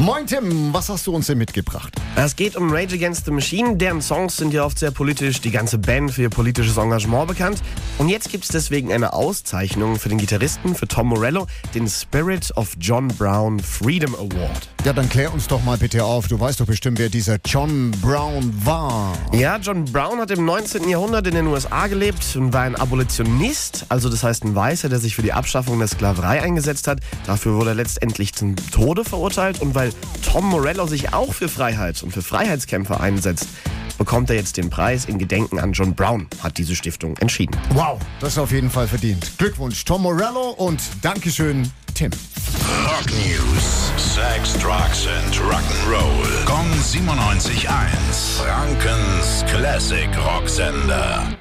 Moin Tim, was hast du uns denn mitgebracht? Es geht um Rage Against the Machine. Deren Songs sind ja oft sehr politisch, die ganze Band für ihr politisches Engagement bekannt. Und jetzt gibt es deswegen eine Auszeichnung für den Gitarristen, für Tom Morello, den Spirit of John Brown Freedom Award. Ja, dann klär uns doch mal bitte auf. Du weißt doch bestimmt, wer dieser John Brown war. Ja, John Brown hat im 19. Jahrhundert in den USA gelebt und war ein Abolitionist, also das heißt ein Weißer, der sich für die Abschaffung der Sklaverei eingesetzt hat. Dafür wurde er letztendlich zum Tode verurteilt und weil Tom Morello sich auch für Freiheit und für Freiheitskämpfer einsetzt, bekommt er jetzt den Preis in Gedenken an John Brown, hat diese Stiftung entschieden. Wow, das ist auf jeden Fall verdient. Glückwunsch, Tom Morello und Dankeschön, Tim. Rock News. Sex, Drugs and Rock'n'Roll. Kong 97.1. Frankens Classic Rocksender.